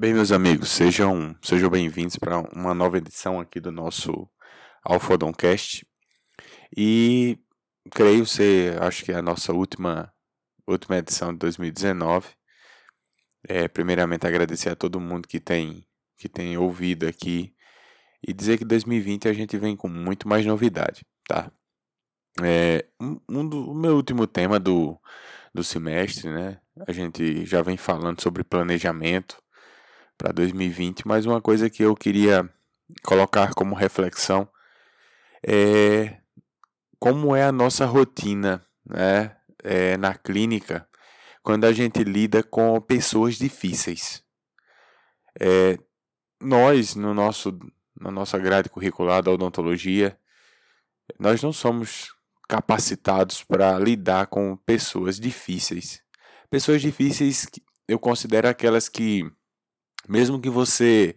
Bem, meus amigos, sejam, sejam bem-vindos para uma nova edição aqui do nosso Alfodoncast. E creio ser, acho que é a nossa última, última edição de 2019. É, primeiramente, agradecer a todo mundo que tem, que tem ouvido aqui e dizer que 2020 a gente vem com muito mais novidade, tá? É, um, um do, o meu último tema do, do semestre, né? A gente já vem falando sobre planejamento para 2020, mas uma coisa que eu queria colocar como reflexão é como é a nossa rotina, né? É, na clínica quando a gente lida com pessoas difíceis. É, nós, no nosso, na nossa grade curricular da odontologia, nós não somos capacitados para lidar com pessoas difíceis. Pessoas difíceis, eu considero aquelas que, mesmo que você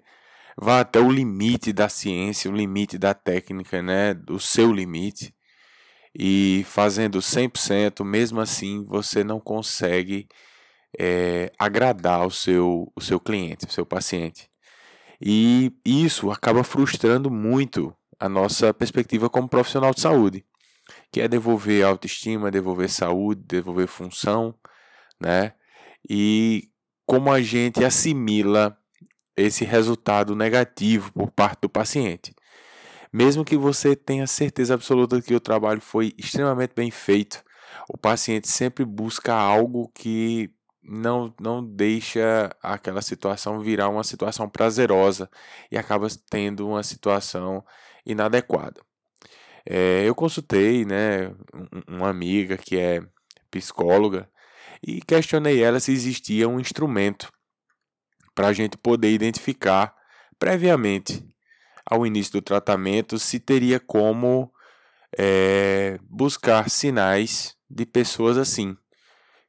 vá até o limite da ciência, o limite da técnica, né, do seu limite, e fazendo 100%, mesmo assim você não consegue é, agradar o seu, o seu cliente, o seu paciente. E isso acaba frustrando muito a nossa perspectiva como profissional de saúde, que é devolver autoestima, devolver saúde, devolver função, né? E como a gente assimila esse resultado negativo por parte do paciente. Mesmo que você tenha certeza absoluta que o trabalho foi extremamente bem feito, o paciente sempre busca algo que não, não deixa aquela situação virar uma situação prazerosa e acaba tendo uma situação inadequada. É, eu consultei né, uma amiga que é psicóloga e questionei ela se existia um instrumento para a gente poder identificar previamente ao início do tratamento se teria como é, buscar sinais de pessoas assim,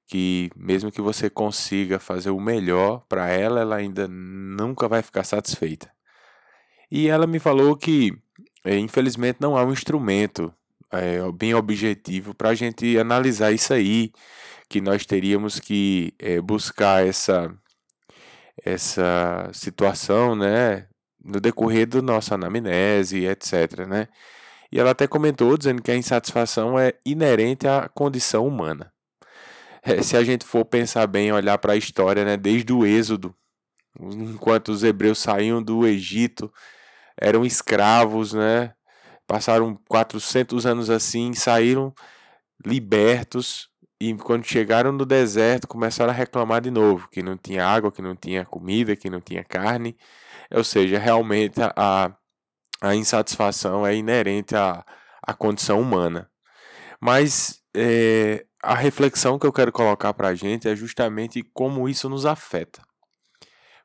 que mesmo que você consiga fazer o melhor para ela, ela ainda nunca vai ficar satisfeita. E ela me falou que, é, infelizmente, não há um instrumento é, bem objetivo para a gente analisar isso aí, que nós teríamos que é, buscar essa essa situação, né, no decorrer da nossa anamnese, etc. Né? E ela até comentou dizendo que a insatisfação é inerente à condição humana. É, se a gente for pensar bem, olhar para a história, né, desde o Êxodo, enquanto os hebreus saíam do Egito, eram escravos, né? Passaram 400 anos assim, saíram libertos e quando chegaram no deserto começaram a reclamar de novo, que não tinha água, que não tinha comida, que não tinha carne. Ou seja, realmente a, a insatisfação é inerente à, à condição humana. Mas é, a reflexão que eu quero colocar para a gente é justamente como isso nos afeta.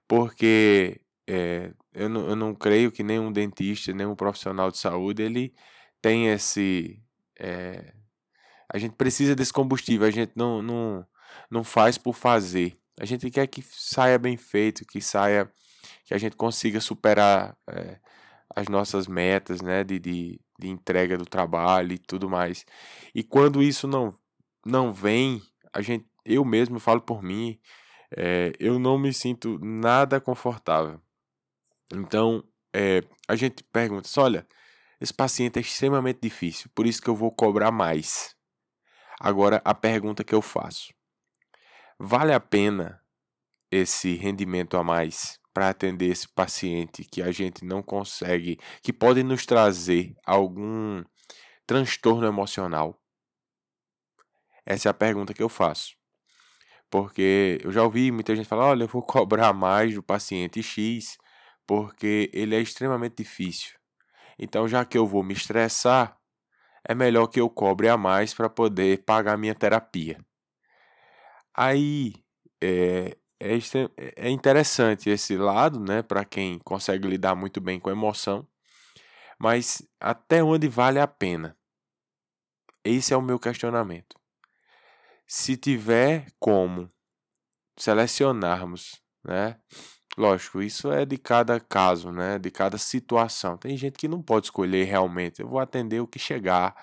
Porque é, eu, não, eu não creio que nenhum dentista, nenhum profissional de saúde, ele tem esse. É, a gente precisa desse combustível, a gente não, não, não faz por fazer. A gente quer que saia bem feito, que saia que a gente consiga superar é, as nossas metas, né, de, de, de entrega do trabalho e tudo mais. E quando isso não, não vem, a gente, eu mesmo falo por mim, é, eu não me sinto nada confortável. Então, é, a gente pergunta, olha, esse paciente é extremamente difícil, por isso que eu vou cobrar mais. Agora, a pergunta que eu faço: vale a pena esse rendimento a mais para atender esse paciente que a gente não consegue, que pode nos trazer algum transtorno emocional? Essa é a pergunta que eu faço. Porque eu já ouvi muita gente falar: olha, eu vou cobrar mais do paciente X porque ele é extremamente difícil. Então, já que eu vou me estressar, é melhor que eu cobre a mais para poder pagar minha terapia. Aí, é, é, é interessante esse lado, né, para quem consegue lidar muito bem com emoção, mas até onde vale a pena? Esse é o meu questionamento. Se tiver como selecionarmos, né? Lógico, isso é de cada caso, né? De cada situação. Tem gente que não pode escolher realmente. Eu vou atender o que chegar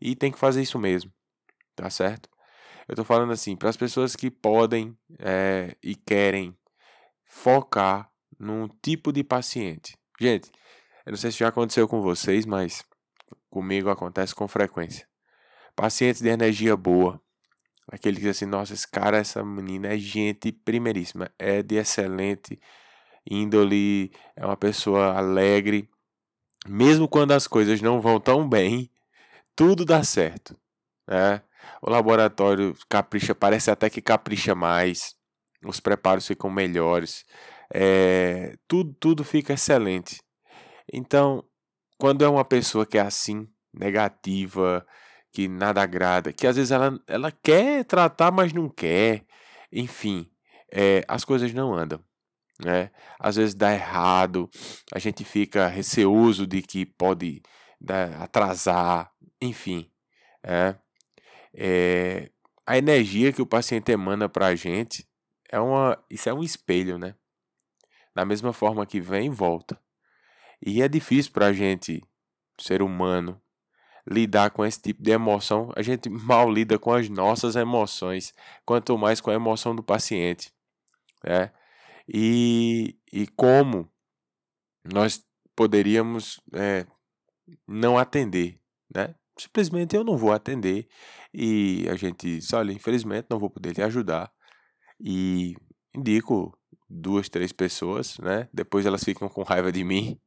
e tem que fazer isso mesmo, tá certo? Eu estou falando assim, para as pessoas que podem é, e querem focar num tipo de paciente. Gente, eu não sei se já aconteceu com vocês, mas comigo acontece com frequência. Pacientes de energia boa, aquele que diz assim, nossa, esse cara, essa menina é gente primeiríssima, é de excelente índole, é uma pessoa alegre, mesmo quando as coisas não vão tão bem, tudo dá certo, né? O laboratório capricha, parece até que capricha mais, os preparos ficam melhores, é, tudo, tudo fica excelente. Então, quando é uma pessoa que é assim, negativa, que nada agrada, que às vezes ela, ela quer tratar, mas não quer, enfim, é, as coisas não andam. Né? Às vezes dá errado, a gente fica receoso de que pode atrasar, enfim. É, é, a energia que o paciente emana para a gente é uma, isso é um espelho, né? Da mesma forma que vem, volta. E é difícil para a gente, ser humano, lidar com esse tipo de emoção. A gente mal lida com as nossas emoções, quanto mais com a emoção do paciente. Né? E, e como nós poderíamos é, não atender, né? Simplesmente eu não vou atender e a gente diz, olha, infelizmente não vou poder lhe ajudar e indico duas, três pessoas, né? Depois elas ficam com raiva de mim,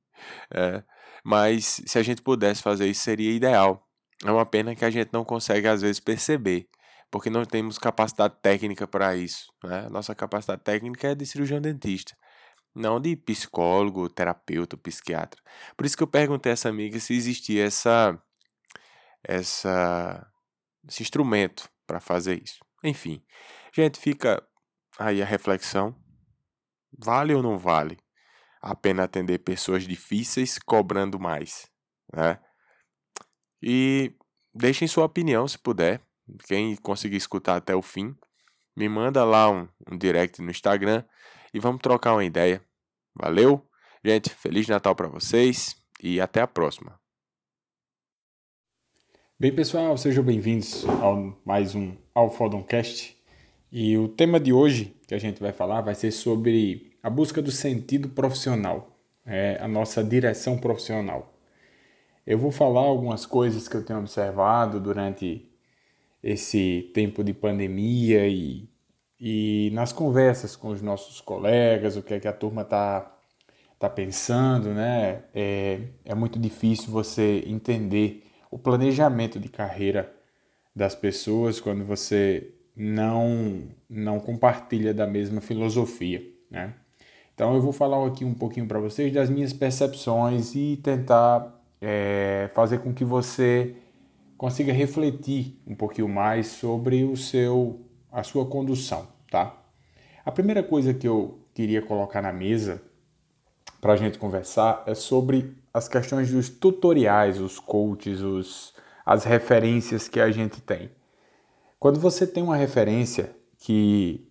é, mas se a gente pudesse fazer isso seria ideal. É uma pena que a gente não consegue às vezes perceber, porque não temos capacidade técnica para isso. Né? Nossa capacidade técnica é de cirurgião dentista, não de psicólogo, terapeuta, psiquiatra. Por isso que eu perguntei a essa amiga se existia essa, essa, esse instrumento para fazer isso. Enfim, gente, fica aí a reflexão. Vale ou não vale a pena atender pessoas difíceis cobrando mais? Né? E deixem sua opinião se puder. Quem conseguir escutar até o fim, me manda lá um, um direct no Instagram e vamos trocar uma ideia. Valeu? Gente, Feliz Natal para vocês e até a próxima. Bem, pessoal, sejam bem-vindos a mais um Alphodoncast. E o tema de hoje que a gente vai falar vai ser sobre a busca do sentido profissional, é a nossa direção profissional. Eu vou falar algumas coisas que eu tenho observado durante esse tempo de pandemia e, e nas conversas com os nossos colegas, o que é que a turma está tá pensando, né? É, é muito difícil você entender o planejamento de carreira das pessoas quando você não, não compartilha da mesma filosofia, né? Então eu vou falar aqui um pouquinho para vocês das minhas percepções e tentar é, fazer com que você consiga refletir um pouquinho mais sobre o seu a sua condução, tá? A primeira coisa que eu queria colocar na mesa para a gente conversar é sobre as questões dos tutoriais, os coaches, os, as referências que a gente tem. Quando você tem uma referência que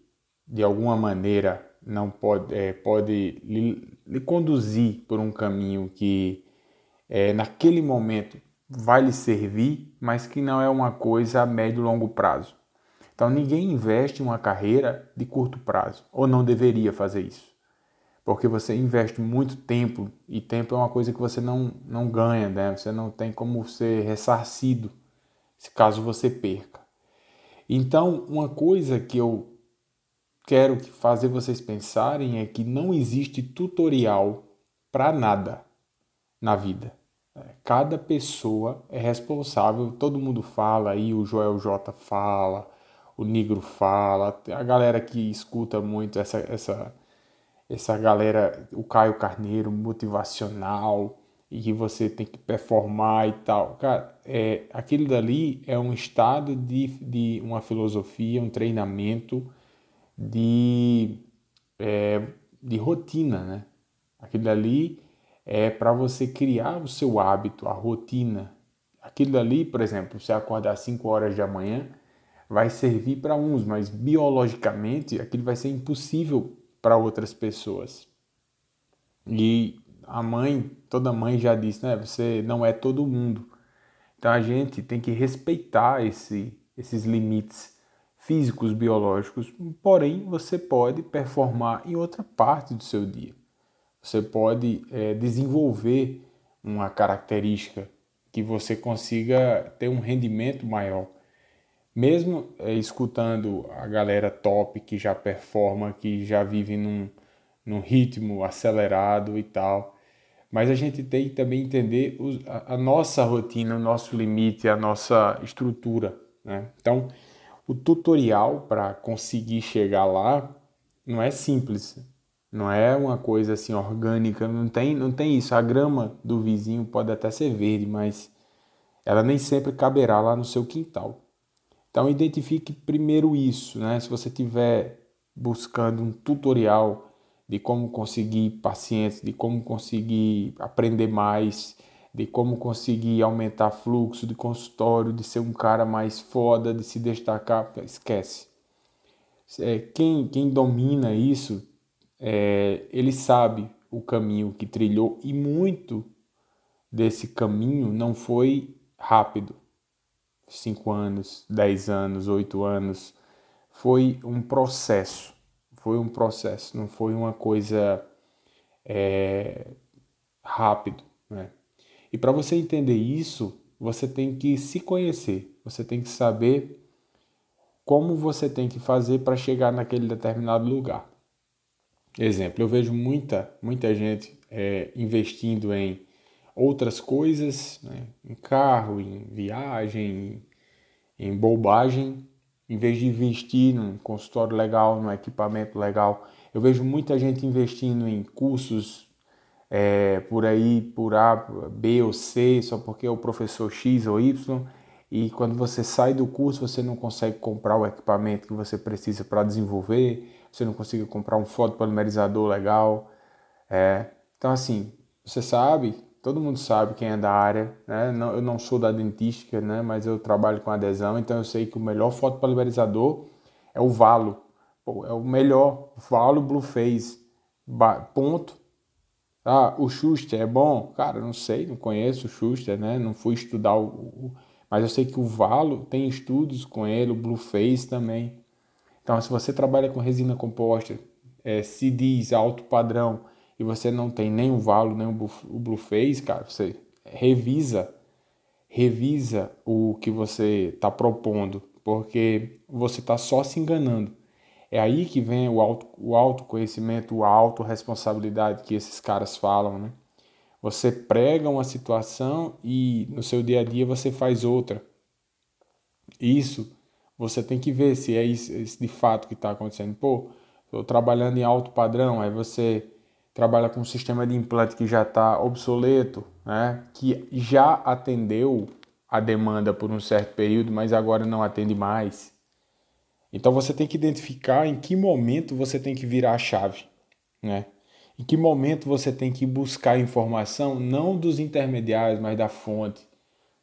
de alguma maneira não pode, é, pode lhe, lhe, conduzir por um caminho que é, naquele momento vai lhe servir, mas que não é uma coisa a médio e longo prazo. Então ninguém investe em uma carreira de curto prazo, ou não deveria fazer isso. Porque você investe muito tempo, e tempo é uma coisa que você não, não ganha, né? você não tem como ser ressarcido se caso você perca. Então, uma coisa que eu quero fazer vocês pensarem é que não existe tutorial para nada na vida. Cada pessoa é responsável, todo mundo fala aí, o Joel J fala, o Negro fala, a galera que escuta muito essa, essa, essa galera, o Caio Carneiro, motivacional, e que você tem que performar e tal. Cara, é, aquilo dali é um estado de, de uma filosofia, um treinamento de, é, de rotina, né? Aquilo dali é para você criar o seu hábito, a rotina. Aquilo dali, por exemplo, você acordar às 5 horas da manhã, vai servir para uns, mas biologicamente aquilo vai ser impossível para outras pessoas. E a mãe, toda mãe já disse, né? Você não é todo mundo. Então a gente tem que respeitar esse, esses limites físicos, biológicos, porém você pode performar em outra parte do seu dia. Você pode é, desenvolver uma característica que você consiga ter um rendimento maior. Mesmo é, escutando a galera top que já performa, que já vive num, num ritmo acelerado e tal, mas a gente tem que também entender a, a nossa rotina, o nosso limite, a nossa estrutura. Né? Então, o tutorial para conseguir chegar lá não é simples, não é uma coisa assim orgânica, não tem, não tem isso. A grama do vizinho pode até ser verde, mas ela nem sempre caberá lá no seu quintal. Então identifique primeiro isso, né? Se você estiver buscando um tutorial de como conseguir pacientes, de como conseguir aprender mais, de como conseguir aumentar fluxo de consultório, de ser um cara mais foda, de se destacar, esquece. É, quem, quem domina isso é, ele sabe o caminho que trilhou e muito desse caminho não foi rápido. Cinco anos, dez anos, oito anos. Foi um processo. Foi um processo, não foi uma coisa é, rápido. Né? E para você entender isso, você tem que se conhecer. Você tem que saber como você tem que fazer para chegar naquele determinado lugar. Exemplo, eu vejo muita, muita gente é, investindo em outras coisas, né? em carro, em viagem, em, em bobagem, em vez de investir num consultório legal, num equipamento legal. Eu vejo muita gente investindo em cursos é, por aí, por A, B ou C, só porque é o professor X ou Y, e quando você sai do curso você não consegue comprar o equipamento que você precisa para desenvolver, você não consiga comprar um fotopolimerizador legal. É. Então, assim, você sabe, todo mundo sabe quem é da área, né? Não, eu não sou da dentística, né? Mas eu trabalho com adesão, então eu sei que o melhor fotopolimerizador é o Valo. Pô, é o melhor, Valo Blue Phase. Ponto. Ah, o Schuster é bom? Cara, não sei, não conheço o Schuster, né? Não fui estudar o, o mas eu sei que o Valo tem estudos com ele, o Blue Phase também. Então, se você trabalha com resina composta, é, CDs alto padrão, e você não tem nem o Valo, nem o Blue Face, cara, você revisa, revisa o que você está propondo, porque você está só se enganando. É aí que vem o, auto, o autoconhecimento, a autorresponsabilidade que esses caras falam, né? Você prega uma situação e no seu dia a dia você faz outra. Isso você tem que ver se é isso, isso de fato que está acontecendo. Pô, estou trabalhando em alto padrão, aí você trabalha com um sistema de implante que já está obsoleto, né? que já atendeu a demanda por um certo período, mas agora não atende mais. Então você tem que identificar em que momento você tem que virar a chave, né? Em que momento você tem que buscar informação não dos intermediários, mas da fonte.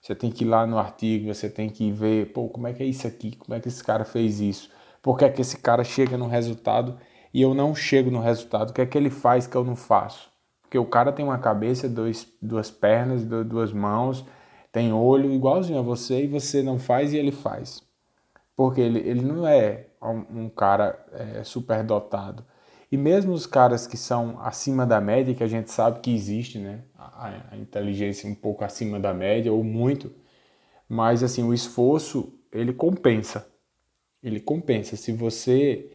Você tem que ir lá no artigo, você tem que ver, pô, como é que é isso aqui? Como é que esse cara fez isso? Por que é que esse cara chega no resultado e eu não chego no resultado? O que é que ele faz que eu não faço? Porque o cara tem uma cabeça, dois, duas pernas, duas mãos, tem olho igualzinho a você e você não faz e ele faz. Porque ele, ele não é um, um cara é, superdotado. E mesmo os caras que são acima da média, que a gente sabe que existe, né? A, a, inteligência um pouco acima da média ou muito, mas assim, o esforço ele compensa. Ele compensa. Se você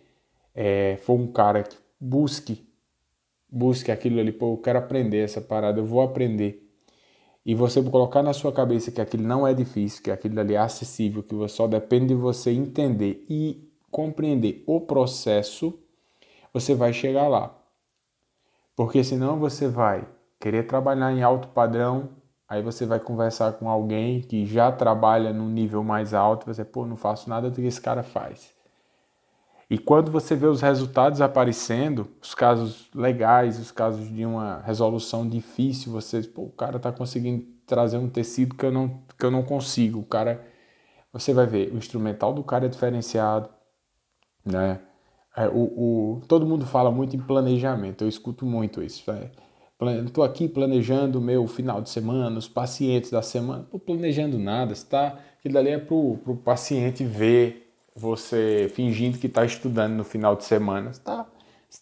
é, for um cara que busque, busque aquilo ali, pô, eu quero aprender essa parada, eu vou aprender. E você colocar na sua cabeça que aquilo não é difícil, que aquilo ali é acessível, que só depende de você entender e compreender o processo você vai chegar lá. Porque senão você vai querer trabalhar em alto padrão, aí você vai conversar com alguém que já trabalha num nível mais alto, você, pô, não faço nada do que esse cara faz. E quando você vê os resultados aparecendo, os casos legais, os casos de uma resolução difícil, você, pô, o cara está conseguindo trazer um tecido que eu não, que eu não consigo. O cara, você vai ver, o instrumental do cara é diferenciado, né? É, o, o, todo mundo fala muito em planejamento, eu escuto muito isso. Estou aqui planejando o meu final de semana, os pacientes da semana. Não planejando nada, está? Aquilo dali é para o paciente ver você fingindo que está estudando no final de semana. Você está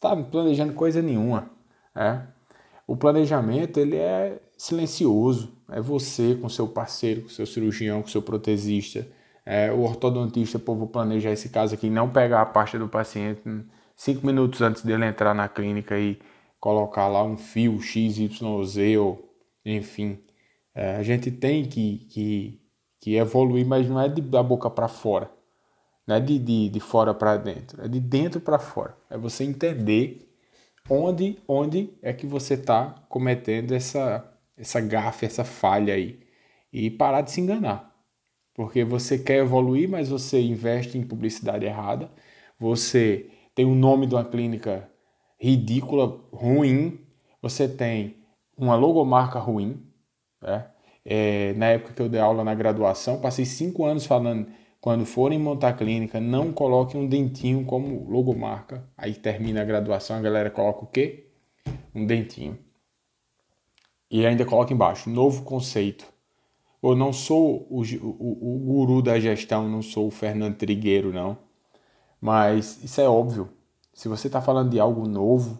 tá planejando coisa nenhuma. É? O planejamento ele é silencioso, é você com seu parceiro, com seu cirurgião, com seu protesista, é, o ortodontista, pô, vou planejar esse caso aqui, não pegar a pasta do paciente cinco minutos antes dele entrar na clínica e colocar lá um fio XYZ ou enfim. É, a gente tem que, que, que evoluir, mas não é de, da boca para fora. Não é de, de, de fora para dentro, é de dentro para fora. É você entender onde, onde é que você está cometendo essa, essa gafe, essa falha aí. E parar de se enganar. Porque você quer evoluir, mas você investe em publicidade errada. Você tem o nome de uma clínica ridícula, ruim. Você tem uma logomarca ruim. Né? É, na época que eu dei aula na graduação, passei cinco anos falando quando forem montar clínica, não coloquem um dentinho como logomarca. Aí termina a graduação, a galera coloca o quê? Um dentinho. E ainda coloca embaixo, novo conceito. Eu não sou o, o, o guru da gestão, não sou o Fernando Trigueiro, não. Mas isso é óbvio. Se você está falando de algo novo,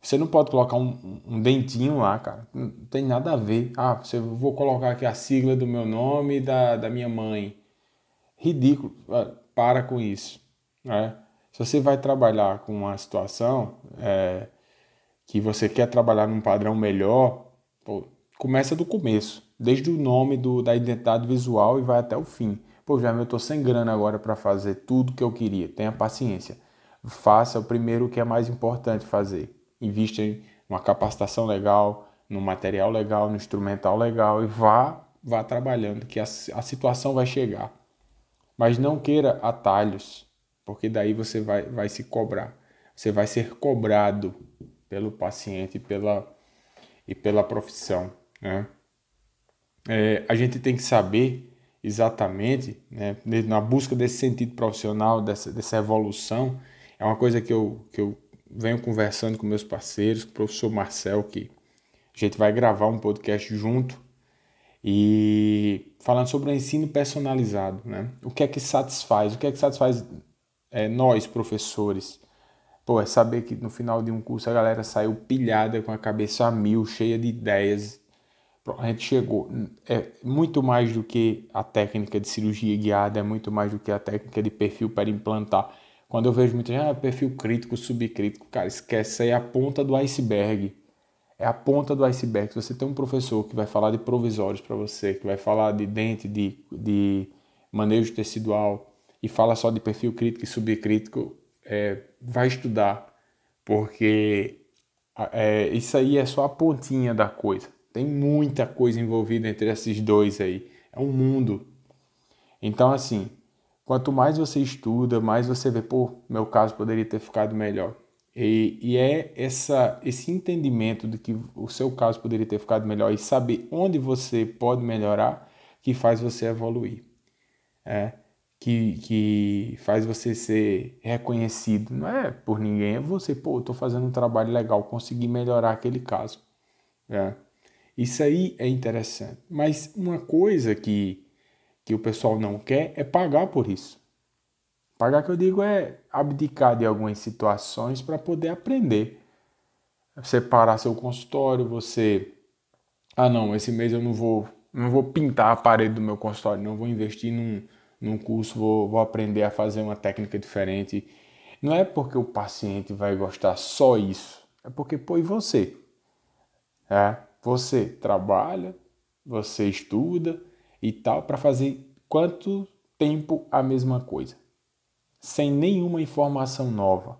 você não pode colocar um, um, dentinho lá, cara. Não tem nada a ver. Ah, você, vou colocar aqui a sigla do meu nome e da, da minha mãe ridículo. Ah, para com isso. Né? Se você vai trabalhar com uma situação é, que você quer trabalhar num padrão melhor, pô, começa do começo, desde o nome do, da identidade visual e vai até o fim. Pô, já eu estou sem grana agora para fazer tudo que eu queria. Tenha paciência. Faça o primeiro que é mais importante fazer. Invista em uma capacitação legal, no material legal, no instrumental legal e vá, vá trabalhando, que a, a situação vai chegar. Mas não queira atalhos, porque daí você vai, vai se cobrar. Você vai ser cobrado pelo paciente pela, e pela profissão. Né? É, a gente tem que saber exatamente, né, na busca desse sentido profissional, dessa, dessa evolução, é uma coisa que eu, que eu venho conversando com meus parceiros, com o professor Marcel, que a gente vai gravar um podcast junto e falando sobre o ensino personalizado, né? O que é que satisfaz? O que é que satisfaz é, nós, professores? Pô, é saber que no final de um curso a galera saiu pilhada com a cabeça a mil, cheia de ideias. A gente chegou. É muito mais do que a técnica de cirurgia guiada, é muito mais do que a técnica de perfil para implantar. Quando eu vejo gente, ah, perfil crítico, subcrítico, cara, esquece, é a ponta do iceberg é a ponta do iceberg. Se você tem um professor que vai falar de provisórios para você, que vai falar de dente, de, de manejo tecidual e fala só de perfil crítico e subcrítico, é, vai estudar, porque é, isso aí é só a pontinha da coisa. Tem muita coisa envolvida entre esses dois aí. É um mundo. Então, assim, quanto mais você estuda, mais você vê, pô, meu caso poderia ter ficado melhor. E, e, é essa, esse entendimento de que o seu caso poderia ter ficado melhor e saber onde você pode melhorar que faz você evoluir. É, que, que faz você ser reconhecido. Não é por ninguém, é você, pô, estou fazendo um trabalho legal, consegui melhorar aquele caso. É. Isso aí é interessante. Mas uma coisa que, que o pessoal não quer é pagar por isso. Pagar que eu digo é abdicar de algumas situações para poder aprender. Separar seu consultório, você ah não, esse mês eu não vou não vou pintar a parede do meu consultório, não vou investir num, num curso, vou, vou aprender a fazer uma técnica diferente. Não é porque o paciente vai gostar só isso, é porque pô, e você? É, você trabalha, você estuda e tal para fazer quanto tempo a mesma coisa? sem nenhuma informação nova.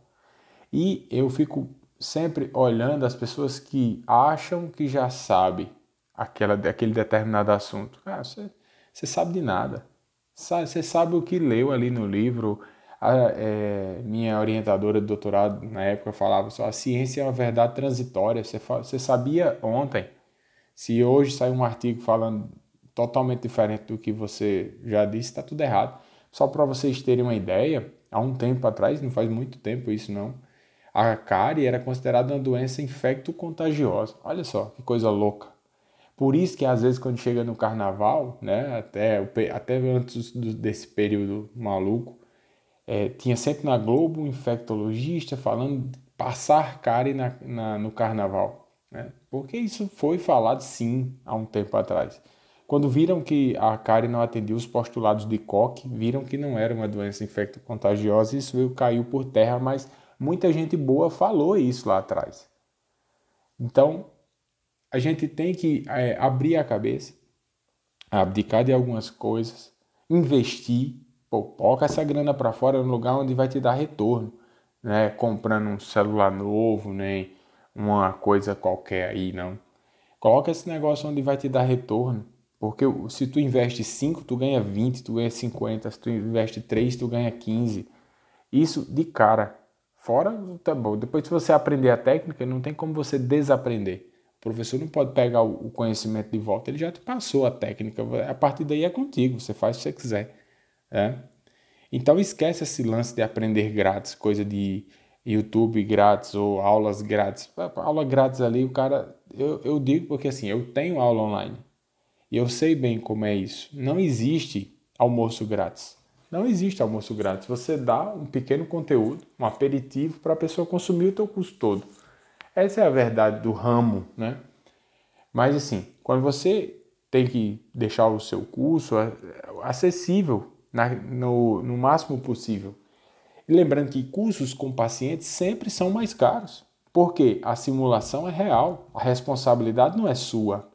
E eu fico sempre olhando as pessoas que acham que já sabe aquela, aquele determinado assunto. Ah, você, você sabe de nada. Você sabe o que leu ali no livro. A, é, minha orientadora de doutorado na época falava só: a ciência é uma verdade transitória. Você, você sabia ontem. Se hoje sai um artigo falando totalmente diferente do que você já disse, está tudo errado. Só para vocês terem uma ideia, há um tempo atrás, não faz muito tempo isso não, a cárie era considerada uma doença infecto-contagiosa. Olha só, que coisa louca. Por isso que às vezes quando chega no carnaval, né, até, até antes desse período maluco, é, tinha sempre na Globo um infectologista falando de passar cárie na, na, no carnaval. Né? Porque isso foi falado sim há um tempo atrás. Quando viram que a cárie não atendia os postulados de Koch, viram que não era uma doença infecto-contagiosa, isso veio, caiu por terra, mas muita gente boa falou isso lá atrás. Então, a gente tem que é, abrir a cabeça, abdicar de algumas coisas, investir, pô, coloca essa grana para fora no lugar onde vai te dar retorno, né? Comprando um celular novo, nem uma coisa qualquer aí, não. Coloca esse negócio onde vai te dar retorno. Porque se tu investe 5, tu ganha 20, tu ganha 50, se tu investe 3, tu ganha 15. Isso de cara. Fora, tá bom. Depois se você aprender a técnica, não tem como você desaprender. O professor não pode pegar o conhecimento de volta, ele já te passou a técnica. A partir daí é contigo, você faz o que você quiser. É? Então esquece esse lance de aprender grátis, coisa de YouTube grátis ou aulas grátis. Aula grátis ali, o cara. Eu, eu digo porque assim, eu tenho aula online. E eu sei bem como é isso. Não existe almoço grátis. Não existe almoço grátis. Você dá um pequeno conteúdo, um aperitivo para a pessoa consumir o teu curso todo. Essa é a verdade do ramo, né? Mas assim, quando você tem que deixar o seu curso acessível na, no, no máximo possível. Lembrando que cursos com pacientes sempre são mais caros, porque a simulação é real, a responsabilidade não é sua.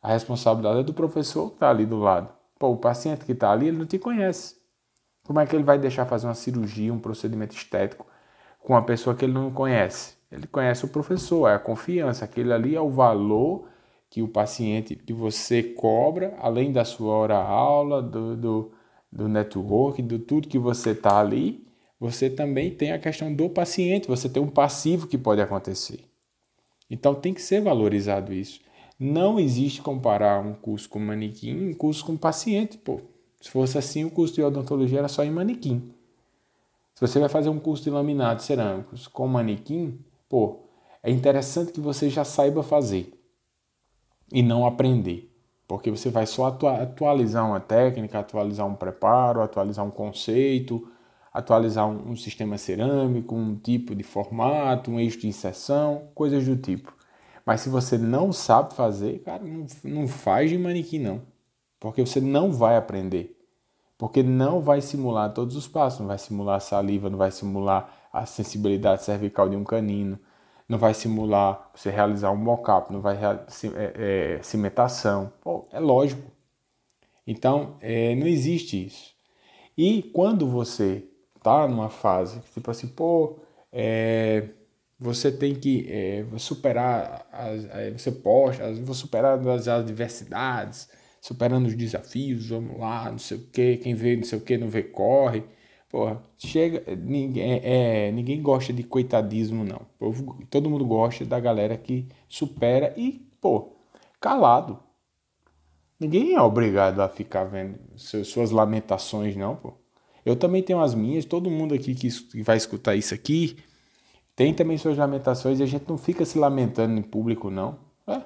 A responsabilidade é do professor que está ali do lado. Pô, o paciente que está ali, ele não te conhece. Como é que ele vai deixar fazer uma cirurgia, um procedimento estético com uma pessoa que ele não conhece? Ele conhece o professor, é a confiança. Aquele ali é o valor que o paciente, que você cobra, além da sua hora-aula, do, do, do network, do tudo que você está ali, você também tem a questão do paciente, você tem um passivo que pode acontecer. Então tem que ser valorizado isso. Não existe comparar um curso com manequim e um curso com paciente. Pô, se fosse assim, o curso de odontologia era só em manequim. Se você vai fazer um curso de laminado cerâmicos com manequim, pô, é interessante que você já saiba fazer e não aprender. Porque você vai só atualizar uma técnica, atualizar um preparo, atualizar um conceito, atualizar um, um sistema cerâmico, um tipo de formato, um eixo de inserção, coisas do tipo. Mas se você não sabe fazer, cara, não, não faz de manequim não. Porque você não vai aprender. Porque não vai simular todos os passos. Não vai simular a saliva, não vai simular a sensibilidade cervical de um canino. Não vai simular você realizar um mock-up, não vai é, é, cimentação. Pô, é lógico. Então, é, não existe isso. E quando você tá numa fase, tipo assim, pô, é, você tem que é, superar, as, é, você posta, vou superar as adversidades, superando os desafios, vamos lá, não sei o que, quem vê não sei o que, não vê, corre. Porra, chega, ninguém, é, é, ninguém gosta de coitadismo, não. Todo mundo gosta da galera que supera e, pô, calado. Ninguém é obrigado a ficar vendo suas lamentações, não, pô. Eu também tenho as minhas, todo mundo aqui que vai escutar isso aqui tem também suas lamentações e a gente não fica se lamentando em público, não. É.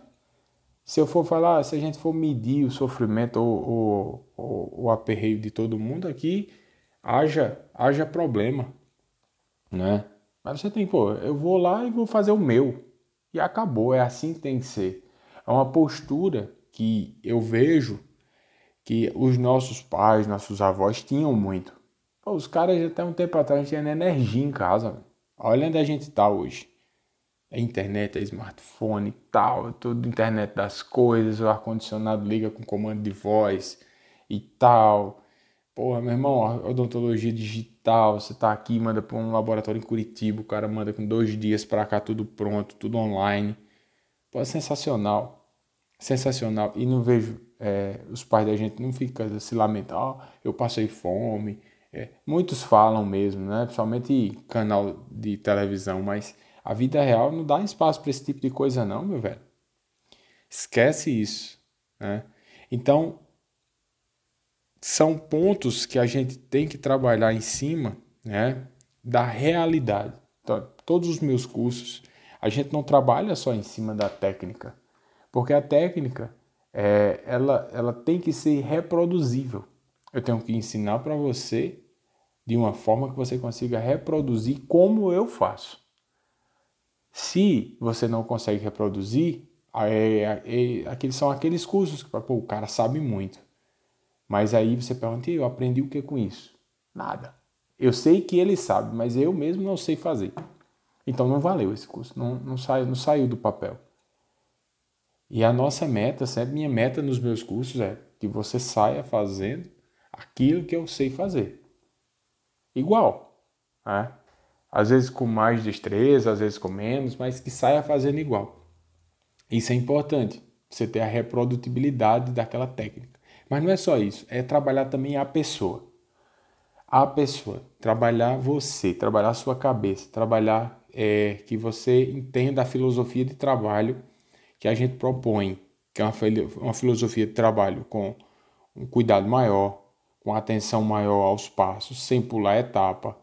Se eu for falar, se a gente for medir o sofrimento ou, ou, o aperreio de todo mundo aqui, haja, haja problema, né? Mas você tem, pô, eu vou lá e vou fazer o meu. E acabou, é assim que tem que ser. É uma postura que eu vejo que os nossos pais, nossos avós tinham muito. Pô, os caras até um tempo atrás tinham energia em casa. Olha onde a gente está hoje. A internet, é smartphone e tal, tudo internet das coisas, o ar-condicionado liga com comando de voz e tal. Porra, meu irmão, odontologia digital, você tá aqui, manda para um laboratório em Curitiba, o cara manda com dois dias para cá tudo pronto, tudo online. Pô, é sensacional. Sensacional. E não vejo, é, os pais da gente não ficam se lamentando, oh, eu passei fome, é, muitos falam mesmo, né? principalmente canal de televisão, mas a vida real não dá espaço para esse tipo de coisa, não, meu velho. Esquece isso. Né? Então, são pontos que a gente tem que trabalhar em cima né, da realidade. Então, todos os meus cursos, a gente não trabalha só em cima da técnica, porque a técnica é, ela, ela tem que ser reproduzível. Eu tenho que ensinar para você de uma forma que você consiga reproduzir como eu faço. Se você não consegue reproduzir, é, é, aqueles são aqueles cursos que pô, o cara sabe muito. Mas aí você pergunta, eu aprendi o que com isso? Nada. Eu sei que ele sabe, mas eu mesmo não sei fazer. Então não valeu esse curso, não, não, saiu, não saiu do papel. E a nossa meta, sempre minha meta nos meus cursos é que você saia fazendo aquilo que eu sei fazer. Igual. Né? Às vezes com mais destreza, às vezes com menos, mas que saia fazendo igual. Isso é importante, você ter a reprodutibilidade daquela técnica. Mas não é só isso, é trabalhar também a pessoa. A pessoa, trabalhar você, trabalhar a sua cabeça, trabalhar é, que você entenda a filosofia de trabalho que a gente propõe, que é uma, uma filosofia de trabalho com um cuidado maior, com atenção maior aos passos, sem pular etapa,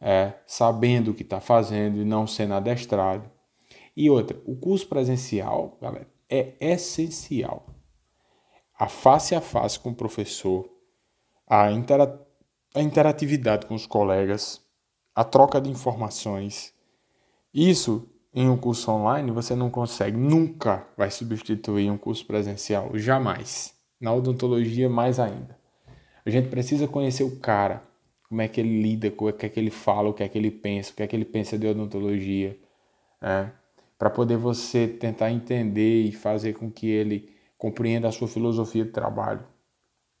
é, sabendo o que está fazendo e não sendo adestrado. E outra, o curso presencial, galera, é essencial. A face a face com o professor, a, intera a interatividade com os colegas, a troca de informações, isso em um curso online você não consegue, nunca vai substituir um curso presencial, jamais. Na odontologia, mais ainda. A gente precisa conhecer o cara, como é que ele lida, o que é que ele fala, o que é que ele pensa, o que é que ele pensa de odontologia, né? para poder você tentar entender e fazer com que ele compreenda a sua filosofia de trabalho,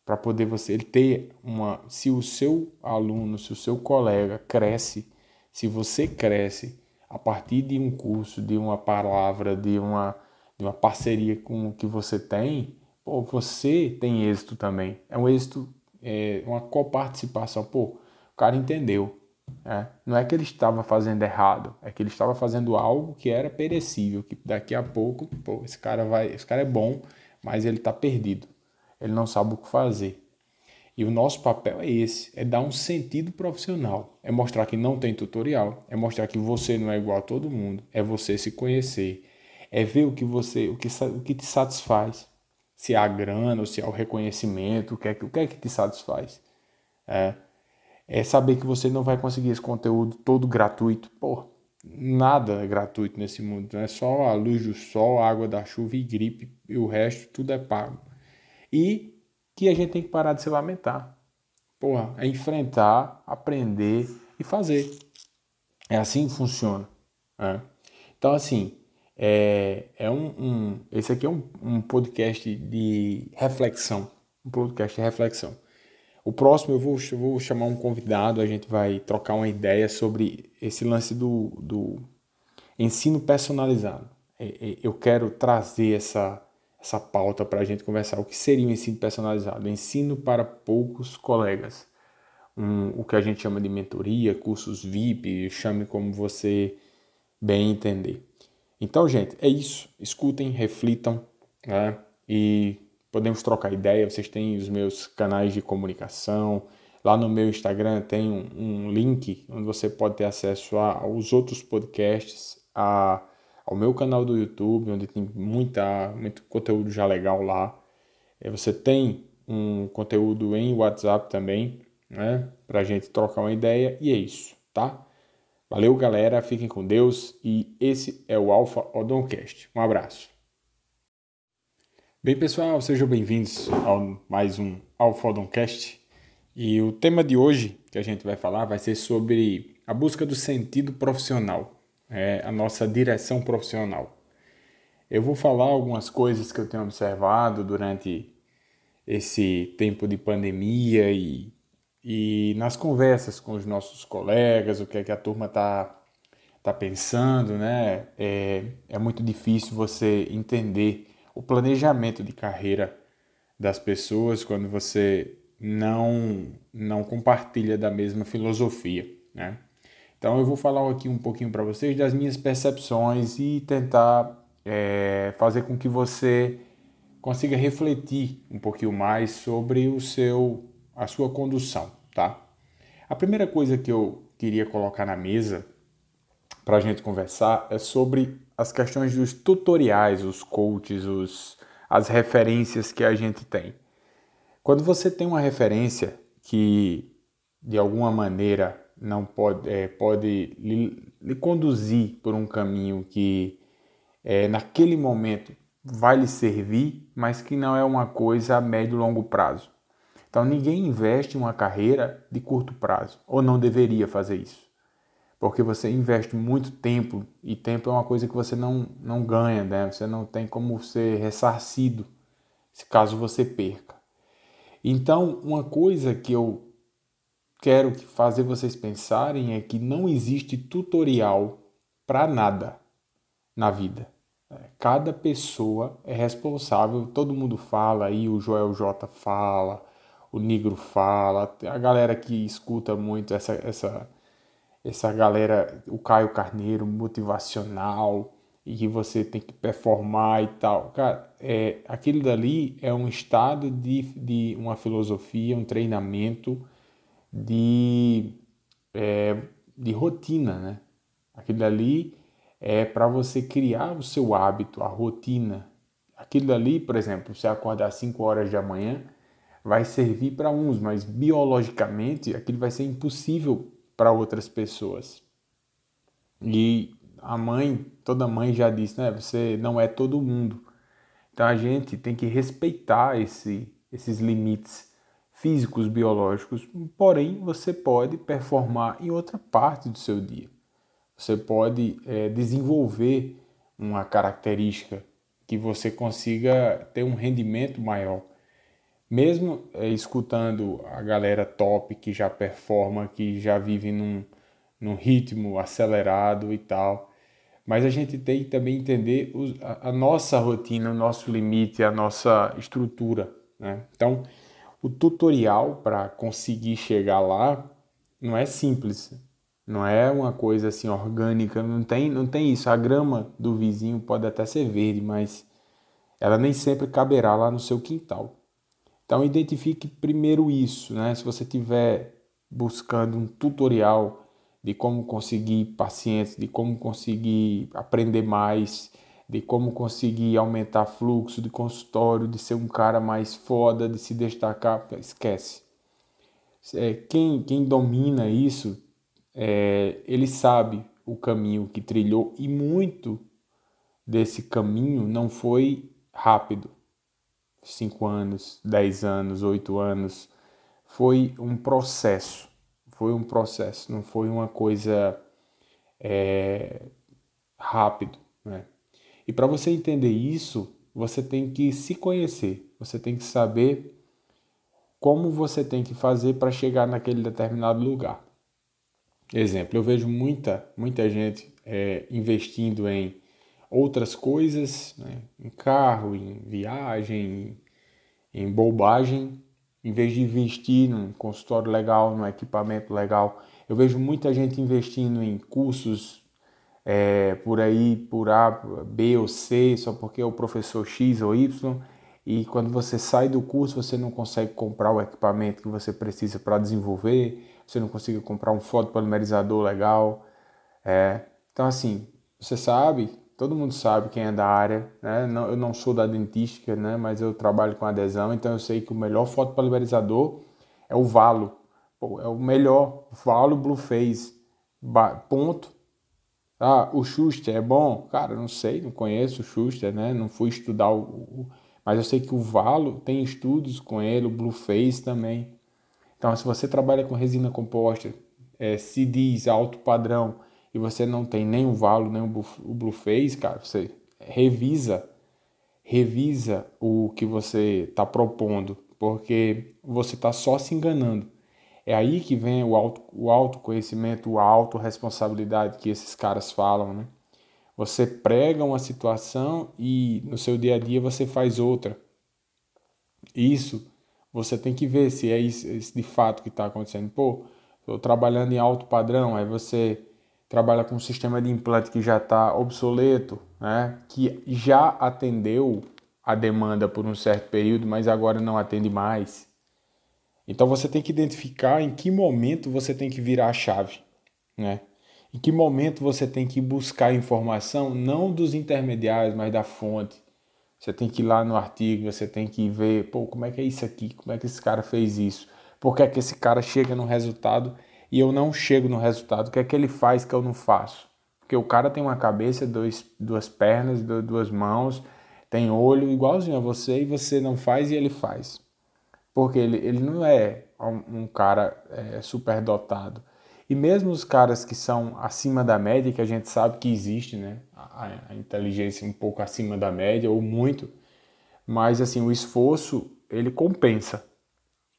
para poder você ele ter uma, se o seu aluno, se o seu colega cresce, se você cresce, a partir de um curso, de uma palavra, de uma, de uma parceria com o que você tem, pô, você tem êxito também. É um êxito, é uma coparticipação. Pô, o cara entendeu. É, não é que ele estava fazendo errado, é que ele estava fazendo algo que era perecível, que daqui a pouco, pô, esse cara vai, esse cara é bom, mas ele está perdido. Ele não sabe o que fazer. E o nosso papel é esse, é dar um sentido profissional, é mostrar que não tem tutorial, é mostrar que você não é igual a todo mundo, é você se conhecer, é ver o que você, o que, o que te satisfaz, se é a grana ou se é o reconhecimento, o que é, o que, é que te satisfaz. É, é saber que você não vai conseguir esse conteúdo todo gratuito. Pô, nada é gratuito nesse mundo, é só a luz do sol, a água da chuva e gripe, e o resto tudo é pago. E que a gente tem que parar de se lamentar. Porra, é enfrentar, aprender e fazer. É assim que funciona. Né? Então, assim, é, é um, um, esse aqui é um, um podcast de reflexão. Um podcast de reflexão. O próximo eu vou, eu vou chamar um convidado, a gente vai trocar uma ideia sobre esse lance do, do ensino personalizado. É, é, eu quero trazer essa, essa pauta para a gente conversar. O que seria o ensino personalizado? Ensino para poucos colegas. Um, o que a gente chama de mentoria, cursos VIP, chame como você bem entender. Então, gente, é isso. Escutem, reflitam né? e podemos trocar ideia. Vocês têm os meus canais de comunicação. Lá no meu Instagram tem um, um link onde você pode ter acesso aos outros podcasts, a ao meu canal do YouTube, onde tem muita, muito conteúdo já legal lá. É, você tem um conteúdo em WhatsApp também, né? Pra gente trocar uma ideia. E é isso, tá? Valeu, galera. Fiquem com Deus. E esse é o Alpha Odoncast. Um abraço. Bem, pessoal, sejam bem-vindos a mais um Alpha Odoncast. E o tema de hoje que a gente vai falar vai ser sobre a busca do sentido profissional é, a nossa direção profissional. Eu vou falar algumas coisas que eu tenho observado durante esse tempo de pandemia e, e nas conversas com os nossos colegas, o que é que a turma está tá pensando, né? É, é muito difícil você entender o planejamento de carreira das pessoas quando você não, não compartilha da mesma filosofia, né? Então eu vou falar aqui um pouquinho para vocês das minhas percepções e tentar é, fazer com que você consiga refletir um pouquinho mais sobre o seu, a sua condução, tá? A primeira coisa que eu queria colocar na mesa para a gente conversar é sobre as questões dos tutoriais, os coaches, os, as referências que a gente tem. Quando você tem uma referência que de alguma maneira não pode, é, pode lhe, lhe, conduzir por um caminho que é, naquele momento vai lhe servir, mas que não é uma coisa a médio e longo prazo. Então ninguém investe em uma carreira de curto prazo, ou não deveria fazer isso. Porque você investe muito tempo, e tempo é uma coisa que você não, não ganha, né? Você não tem como ser ressarcido, caso você perca. Então, uma coisa que eu quero fazer vocês pensarem é que não existe tutorial para nada na vida. Cada pessoa é responsável, todo mundo fala aí, o Joel J fala, o Negro fala, a galera que escuta muito essa essa essa galera, o Caio Carneiro, motivacional, e que você tem que performar e tal. Cara, é, aquilo dali é um estado de, de uma filosofia, um treinamento de, é, de rotina, né? Aquilo dali é para você criar o seu hábito, a rotina. Aquilo dali, por exemplo, você acordar às 5 horas da manhã, vai servir para uns, mas biologicamente aquilo vai ser impossível para outras pessoas. E a mãe, toda mãe já disse, né? Você não é todo mundo. Então a gente tem que respeitar esse, esses limites físicos, biológicos, porém você pode performar em outra parte do seu dia. Você pode é, desenvolver uma característica que você consiga ter um rendimento maior. Mesmo é, escutando a galera top que já performa, que já vive num, num ritmo acelerado e tal, mas a gente tem que também entender a, a, nossa rotina, o nosso limite, a nossa estrutura. Né? Então, o tutorial para conseguir chegar lá não é simples. Não é uma coisa assim orgânica, não tem, não tem isso. A grama do vizinho pode até ser verde, mas ela nem sempre caberá lá no seu quintal. Então identifique primeiro isso, né? Se você estiver buscando um tutorial de como conseguir pacientes, de como conseguir aprender mais, de como conseguir aumentar fluxo de consultório, de ser um cara mais foda, de se destacar, esquece. É, quem, quem domina isso é, ele sabe o caminho que trilhou e muito desse caminho não foi rápido. Cinco anos, dez anos, oito anos. Foi um processo. Foi um processo, não foi uma coisa é, rápido. Né? E para você entender isso, você tem que se conhecer. Você tem que saber como você tem que fazer para chegar naquele determinado lugar. Exemplo, eu vejo muita, muita gente é, investindo em outras coisas, né? em carro, em viagem, em, em bobagem, em vez de investir num consultório legal, num equipamento legal. Eu vejo muita gente investindo em cursos é, por aí, por A, B ou C, só porque é o professor X ou Y, e quando você sai do curso você não consegue comprar o equipamento que você precisa para desenvolver você não consiga comprar um fotopolimerizador legal. É. Então, assim, você sabe, todo mundo sabe quem é da área, né? Não, eu não sou da dentística, né? Mas eu trabalho com adesão, então eu sei que o melhor fotopolimerizador é o Valo. Pô, é o melhor, Valo Blue Phase. Ponto. Ah, o Schuster é bom? Cara, não sei, não conheço o Schuster, né? Não fui estudar o, o mas eu sei que o Valo tem estudos com ele, o Blue Phase também. Então, se você trabalha com resina composta, é, CDs alto padrão e você não tem nem o Valo, nem o Blue Face, cara, você revisa, revisa o que você está propondo, porque você está só se enganando. É aí que vem o, auto, o autoconhecimento, a autorresponsabilidade que esses caras falam, né? Você prega uma situação e no seu dia a dia você faz outra. Isso você tem que ver se é isso, isso de fato que está acontecendo. Pô, estou trabalhando em alto padrão, aí você trabalha com um sistema de implante que já está obsoleto, né? que já atendeu a demanda por um certo período, mas agora não atende mais. Então você tem que identificar em que momento você tem que virar a chave, né? Em que momento você tem que buscar informação não dos intermediários, mas da fonte. Você tem que ir lá no artigo, você tem que ver, pô, como é que é isso aqui? Como é que esse cara fez isso? Por que é que esse cara chega num resultado e eu não chego no resultado? O que é que ele faz que eu não faço? Porque o cara tem uma cabeça, dois, duas pernas, duas mãos, tem olho igualzinho a você e você não faz e ele faz. Porque ele, ele não é um, um cara é, super dotado. E mesmo os caras que são acima da média, que a gente sabe que existe, né? A, a inteligência um pouco acima da média ou muito, mas assim, o esforço ele compensa.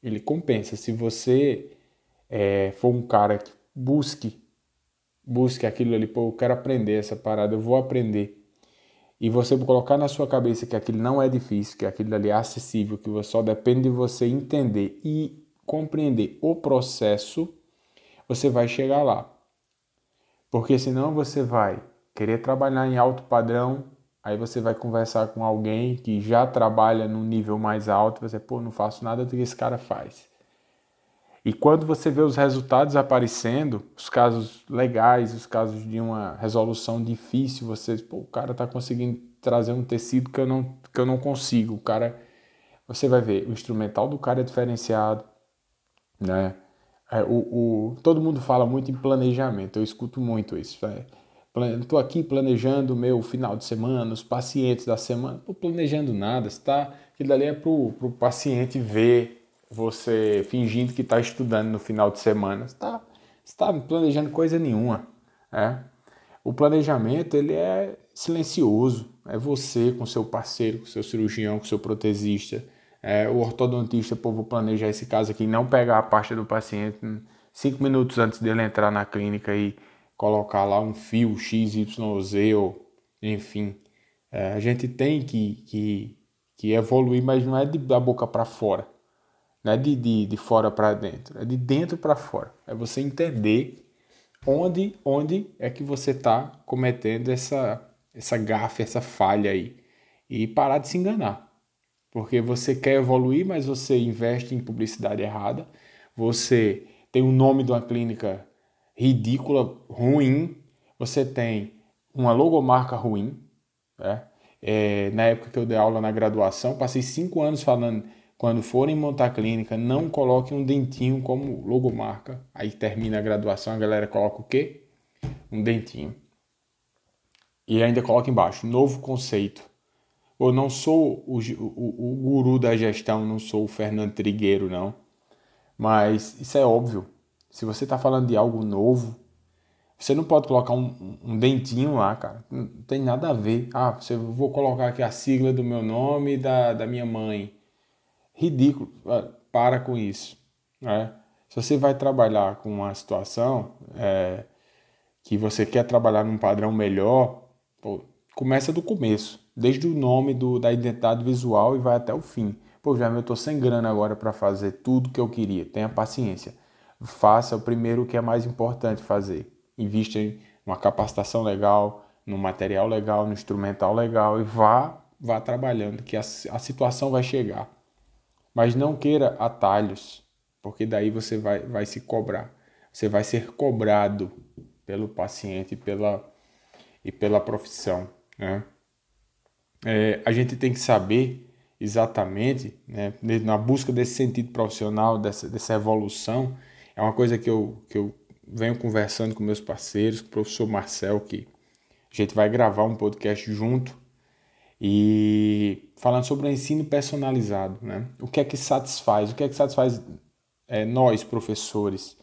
Ele compensa. Se você é, for um cara que busque, busque aquilo ali, pô, eu quero aprender essa parada, eu vou aprender. E você colocar na sua cabeça que aquilo não é difícil, que aquilo ali é acessível, que só depende de você entender e compreender o processo, você vai chegar lá. Porque senão você vai querer trabalhar em alto padrão, aí você vai conversar com alguém que já trabalha num nível mais alto, você, pô, não faço nada do que esse cara faz. E quando você vê os resultados aparecendo, os casos legais, os casos de uma resolução difícil, você, pô, o cara está conseguindo trazer um tecido que eu não, que eu não consigo. O cara, você vai ver, o instrumental do cara é diferenciado, né? É, o, o, todo mundo fala muito em planejamento, eu escuto muito isso. Estou aqui planejando o meu final de semana, os pacientes da semana. Não planejando nada, está? Aquilo dali é para o paciente ver você fingindo que está estudando no final de semana. Você está tá planejando coisa nenhuma. É? O planejamento ele é silencioso. É você com seu parceiro, com seu cirurgião, com seu protesista é, o ortodontista, pô, vou planejar esse caso aqui, não pegar a pasta do paciente cinco minutos antes dele entrar na clínica e colocar lá um fio XYZ ou enfim. É, a gente tem que, que, que evoluir, mas não é da boca para fora. Não é de, de, de fora para dentro, é de dentro para fora. É você entender onde, onde é que você está cometendo essa, essa gafe, essa falha aí. E parar de se enganar. Porque você quer evoluir, mas você investe em publicidade errada. Você tem o nome de uma clínica ridícula, ruim. Você tem uma logomarca ruim. Né? É, na época que eu dei aula na graduação, passei cinco anos falando quando forem montar clínica, não coloquem um dentinho como logomarca. Aí termina a graduação, a galera coloca o quê? Um dentinho. E ainda coloca embaixo, novo conceito. Eu não sou o, o, o guru da gestão, não sou o Fernando Trigueiro, não. Mas isso é óbvio. Se você está falando de algo novo, você não pode colocar um, um, dentinho lá, cara. Não tem nada a ver. Ah, você, vou colocar aqui a sigla do meu nome e da, da minha mãe. Ridículo. Ah, para com isso. Né? Se você vai trabalhar com uma situação é, que você quer trabalhar num padrão melhor, pô, começa do começo desde o nome do, da identidade visual e vai até o fim. Pô, já eu estou sem grana agora para fazer tudo que eu queria. Tenha paciência. Faça o primeiro que é mais importante fazer. Invista em uma capacitação legal, no material legal, no instrumental legal e vá, vá trabalhando, que a, a situação vai chegar. Mas não queira atalhos, porque daí você vai, vai se cobrar. Você vai ser cobrado pelo paciente pela, e pela profissão. Né? é, a gente tem que saber exatamente, né, na busca desse sentido profissional, dessa, dessa evolução, é uma coisa que eu, que eu venho conversando com meus parceiros, com o professor Marcel, que a gente vai gravar um podcast junto, e falando sobre o ensino personalizado, né? O que é que satisfaz? O que é que satisfaz é, nós, professores?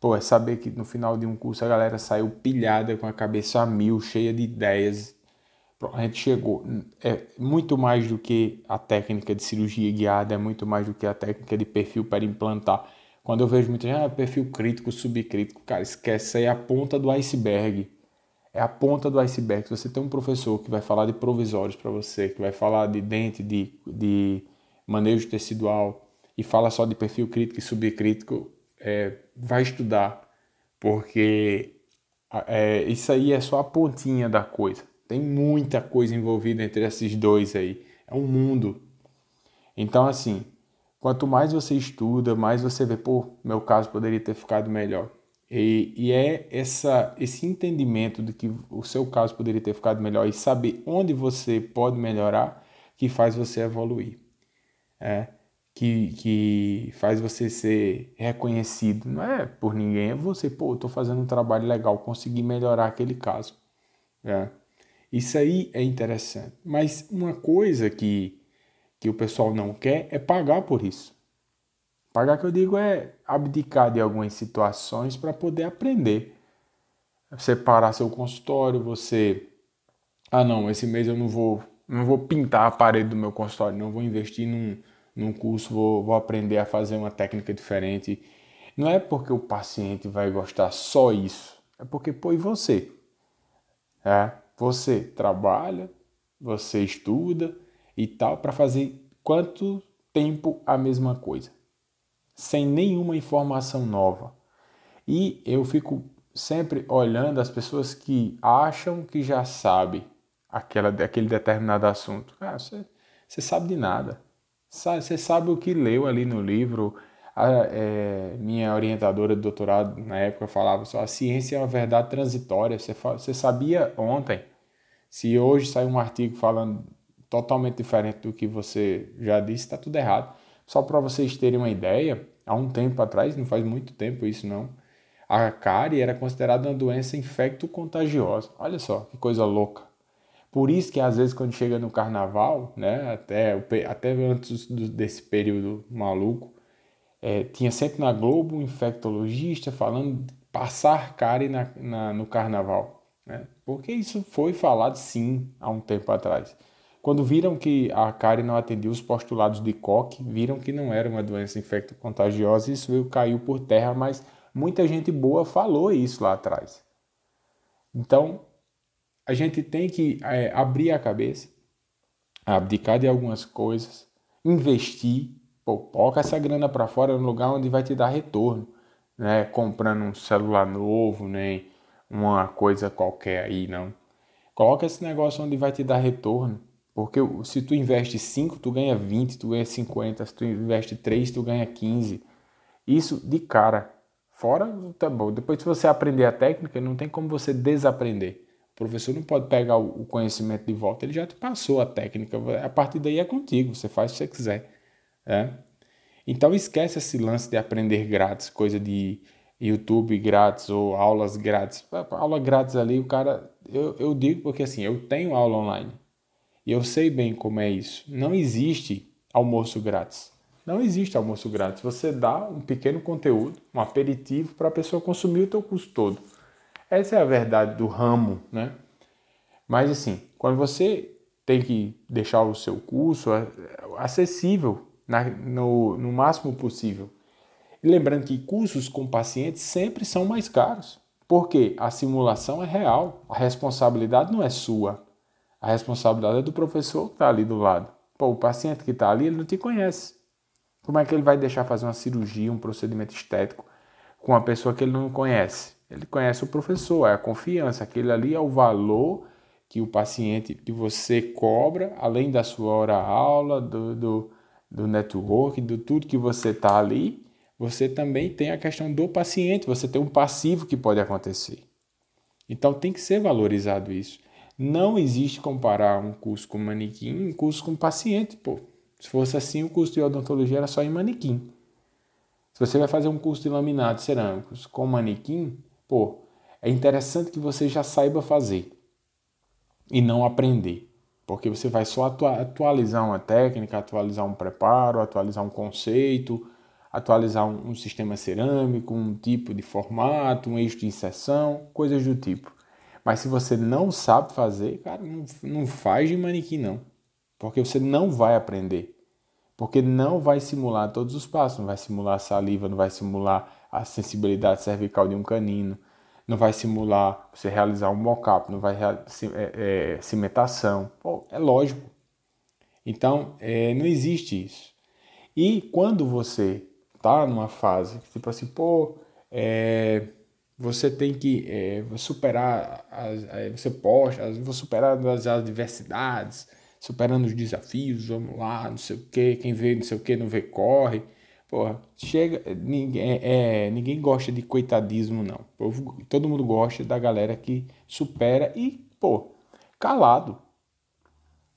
Pô, é saber que no final de um curso a galera saiu pilhada com a cabeça a mil, cheia de ideias, a gente chegou. É muito mais do que a técnica de cirurgia guiada, é muito mais do que a técnica de perfil para implantar. Quando eu vejo muita gente, ah, perfil crítico, subcrítico, cara, esquece, isso aí é a ponta do iceberg. É a ponta do iceberg. Se você tem um professor que vai falar de provisórios para você, que vai falar de dente, de, de manejo tecidual, e fala só de perfil crítico e subcrítico, é, vai estudar, porque é, isso aí é só a pontinha da coisa. Tem muita coisa envolvida entre esses dois aí. É um mundo. Então, assim, quanto mais você estuda, mais você vê, pô, meu caso poderia ter ficado melhor. E, e, é essa, esse entendimento de que o seu caso poderia ter ficado melhor e saber onde você pode melhorar que faz você evoluir. É, que, que faz você ser reconhecido. Não é por ninguém, é você, pô, estou fazendo um trabalho legal, consegui melhorar aquele caso. É. Isso aí é interessante. Mas uma coisa que, que o pessoal não quer é pagar por isso. Pagar que eu digo é abdicar de algumas situações para poder aprender. Separar seu consultório, você. Ah não, esse mês eu não vou, não vou pintar a parede do meu consultório, não vou investir num, num curso, vou, vou aprender a fazer uma técnica diferente. Não é porque o paciente vai gostar só isso, é porque, pô, e você? É, você trabalha, você estuda e tal, para fazer quanto tempo a mesma coisa? Sem nenhuma informação nova. E eu fico sempre olhando as pessoas que acham que já sabe aquela, aquele determinado assunto. Ah, você, você sabe de nada. Você sabe o que leu ali no livro. A, é, minha orientadora de doutorado na época falava só: a ciência é uma verdade transitória. Você, você sabia ontem. Se hoje sai um artigo falando totalmente diferente do que você já disse, está tudo errado. Só para vocês terem uma ideia, há um tempo atrás, não faz muito tempo isso não, a cárie era considerada uma doença infecto-contagiosa. Olha só que coisa louca. Por isso que às vezes quando chega no carnaval, né, até, até antes desse período maluco, é, tinha sempre na Globo um infectologista falando de passar cárie na, na, no carnaval. Né? Porque isso foi falado sim há um tempo atrás. Quando viram que a cárie não atendia os postulados de Koch, viram que não era uma doença infecto-contagiosa, isso veio, caiu por terra, mas muita gente boa falou isso lá atrás. Então, a gente tem que é, abrir a cabeça, abdicar de algumas coisas, investir, coloca essa grana para fora no lugar onde vai te dar retorno, né? Comprando um celular novo, nem uma coisa qualquer aí, não. Coloca esse negócio onde vai te dar retorno, porque se tu investe 5, tu ganha 20, tu ganha 50, se tu investe 3, tu ganha 15. Isso de cara. Fora, tá bom. Depois se você aprender a técnica, não tem como você desaprender. O professor não pode pegar o conhecimento de volta, ele já te passou a técnica. A partir daí é contigo, você faz o que você quiser. É? Então esquece esse lance de aprender grátis, coisa de YouTube grátis ou aulas grátis. Aula grátis ali, o cara. Eu, eu digo porque assim, eu tenho aula online. E eu sei bem como é isso. Não existe almoço grátis. Não existe almoço grátis. Você dá um pequeno conteúdo, um aperitivo para a pessoa consumir o teu curso todo. Essa é a verdade do ramo, né? Mas assim, quando você tem que deixar o seu curso acessível na, no, no máximo possível. E lembrando que cursos com pacientes sempre são mais caros, porque a simulação é real, a responsabilidade não é sua, a responsabilidade é do professor que está ali do lado. Pô, o paciente que está ali, ele não te conhece. Como é que ele vai deixar fazer uma cirurgia, um procedimento estético com uma pessoa que ele não conhece? Ele conhece o professor, é a confiança. Aquele ali é o valor que o paciente, que você cobra, além da sua hora-aula, do, do, do network, do tudo que você está ali, você também tem a questão do paciente, você tem um passivo que pode acontecer. Então tem que ser valorizado isso. Não existe comparar um curso com manequim e um curso com paciente. Pô, se fosse assim, o curso de odontologia era só em manequim. Se você vai fazer um curso de laminado cerâmicos com manequim, Pô, é interessante que você já saiba fazer e não aprender, porque você vai só atualizar uma técnica, atualizar um preparo, atualizar um conceito, atualizar um, um sistema cerâmico, um tipo de formato, um eixo de inserção, coisas do tipo. Mas se você não sabe fazer, cara, não, não faz de manequim não, porque você não vai aprender. Porque não vai simular todos os passos, não vai simular a saliva, não vai simular a sensibilidade cervical de um canino, não vai simular você realizar um mockup, não vai é, é, cimentação. Pô, é lógico. Então, é, não existe isso. E quando você está numa fase, tipo assim, pô, é, você tem que é, superar, as, é, você posta, vou superar as adversidades, superando os desafios, vamos lá, não sei o que, quem vê não sei o que, não vê, corre. Porra, chega. Ninguém, é, ninguém gosta de coitadismo, não. Todo mundo gosta da galera que supera e, pô, calado.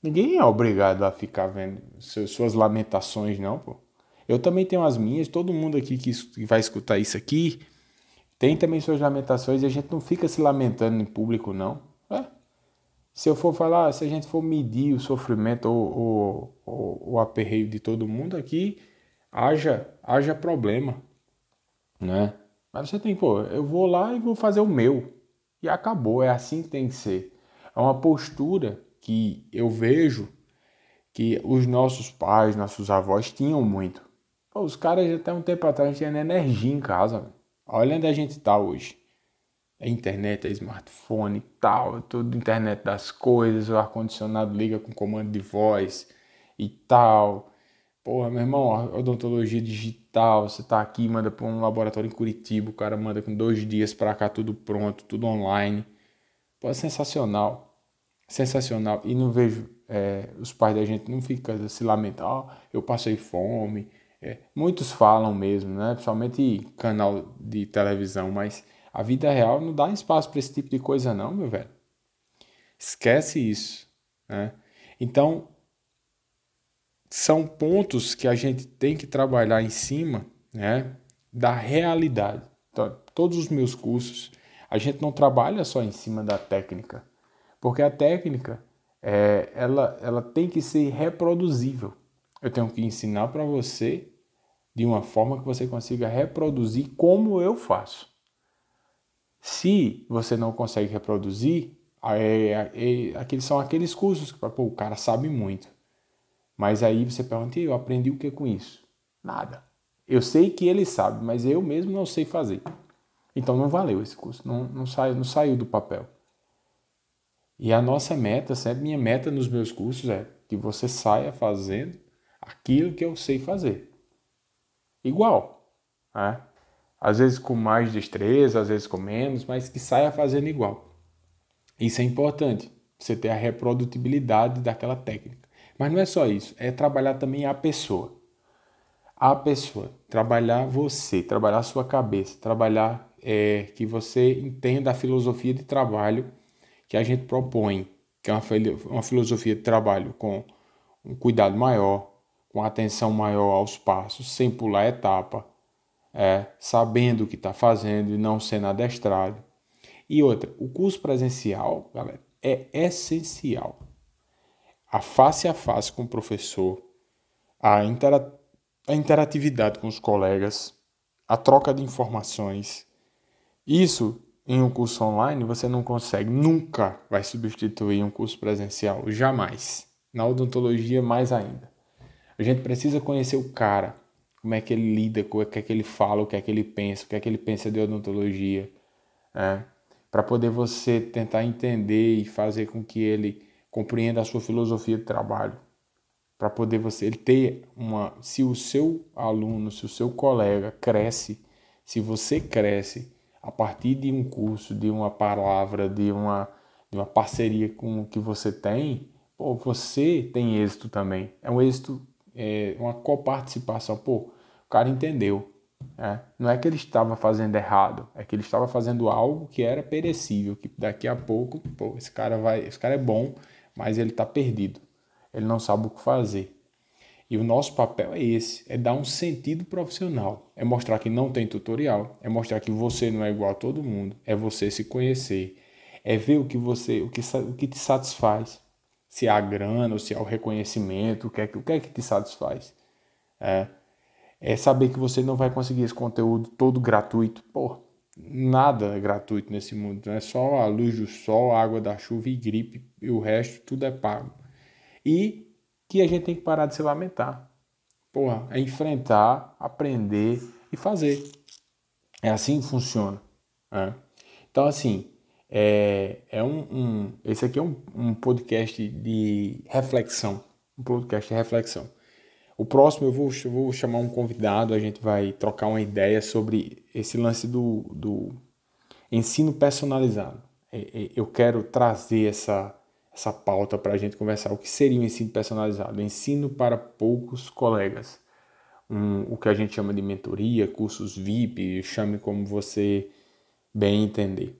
Ninguém é obrigado a ficar vendo suas lamentações, não, pô. Eu também tenho as minhas, todo mundo aqui que vai escutar isso aqui tem também suas lamentações e a gente não fica se lamentando em público, não. É. Se eu for falar, se a gente for medir o sofrimento ou, ou, o aperreio de todo mundo aqui, haja, haja problema, né? Mas você tem, pô, eu vou lá e vou fazer o meu. E acabou, é assim que tem que ser. É uma postura que eu vejo que os nossos pais, nossos avós tinham muito. Pô, os caras até um tempo atrás tinham energia em casa. Olha onde a gente está hoje. É internet, é smartphone, tal, é tudo internet das coisas, o ar-condicionado liga com comando de voz e tal. Porra, meu irmão, odontologia digital, você tá aqui, manda para um laboratório em Curitiba, o cara manda com dois dias para cá tudo pronto, tudo online. Pô, é sensacional, sensacional. E não vejo, é, os pais da gente não ficam se lamentando, oh, eu passei fome. É, muitos falam mesmo, né? Principalmente canal de televisão, mas a vida real não dá espaço para esse tipo de coisa não, meu velho. Esquece isso, né? Então, são pontos que a gente tem que trabalhar em cima né, da realidade. Então, todos os meus cursos, a gente não trabalha só em cima da técnica, porque a técnica é, ela, ela tem que ser reproduzível. Eu tenho que ensinar para você de uma forma que você consiga reproduzir como eu faço. Se você não consegue reproduzir, aqueles são aqueles cursos que pô, o cara sabe muito. Mas aí você pergunta, eu aprendi o que com isso? Nada. Eu sei que ele sabe, mas eu mesmo não sei fazer. Então não valeu esse curso, não, não, saiu, não saiu do papel. E a nossa meta, sempre minha meta nos meus cursos é que você saia fazendo aquilo que eu sei fazer. Igual. Né? Às vezes com mais destreza, às vezes com menos, mas que saia fazendo igual. Isso é importante, você ter a reprodutibilidade daquela técnica. Mas não é só isso, é trabalhar também a pessoa. A pessoa, trabalhar você, trabalhar a sua cabeça, trabalhar é, que você entenda a filosofia de trabalho que a gente propõe, que é uma, uma filosofia de trabalho com um cuidado maior, com atenção maior aos passos, sem pular etapa, é, sabendo o que está fazendo e não sendo adestrado. E outra, o curso presencial, galera, é essencial a face a face com o professor, a, intera a interatividade com os colegas, a troca de informações. Isso em um curso online você não consegue, nunca vai substituir um curso presencial, jamais. Na odontologia, mais ainda. A gente precisa conhecer o cara, como é que ele lida, o que é que ele fala, o que é que ele pensa, o que é que ele pensa de odontologia, né? para poder você tentar entender e fazer com que ele compreenda a sua filosofia de trabalho, para poder você ter uma, se o seu aluno, se o seu colega cresce, se você cresce a partir de um curso, de uma palavra, de uma, de uma parceria com o que você tem, pô, você tem êxito também. É um êxito, é uma coparticipação. Pô, o cara entendeu. É, não é que ele estava fazendo errado, é que ele estava fazendo algo que era perecível, que daqui a pouco, pô, esse cara vai, esse cara é bom, mas ele está perdido. Ele não sabe o que fazer. E o nosso papel é esse, é dar um sentido profissional, é mostrar que não tem tutorial, é mostrar que você não é igual a todo mundo, é você se conhecer, é ver o que você, o que, o que te satisfaz, se é a grana ou se é o reconhecimento, o que é, o que, é que te satisfaz. É, é saber que você não vai conseguir esse conteúdo todo gratuito. Pô, nada é gratuito nesse mundo, é só a luz do sol, a água da chuva e gripe, e o resto tudo é pago. E que a gente tem que parar de se lamentar. Porra, é enfrentar, aprender e fazer. É assim que funciona. Né? Então, assim, é, é um, um, esse aqui é um, um podcast de reflexão. Um podcast de reflexão. O próximo eu vou, eu vou chamar um convidado, a gente vai trocar uma ideia sobre esse lance do, do ensino personalizado. É, é, eu quero trazer essa, essa pauta para a gente conversar. O que seria o ensino personalizado? Ensino para poucos colegas. Um, o que a gente chama de mentoria, cursos VIP, chame como você bem entender.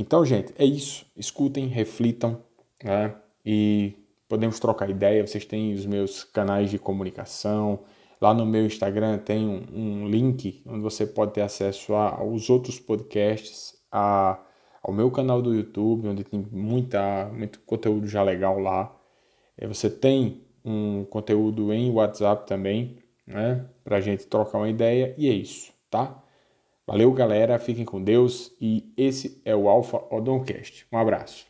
Então, gente, é isso. Escutem, reflitam né? e podemos trocar ideia. Vocês têm os meus canais de comunicação, Lá no meu Instagram tem um, um link onde você pode ter acesso aos outros podcasts, a, ao meu canal do YouTube, onde tem muita, muito conteúdo já legal lá. É, você tem um conteúdo em WhatsApp também, né? Pra gente trocar uma ideia. E é isso, tá? Valeu, galera. Fiquem com Deus. E esse é o Alpha Odoncast. Um abraço.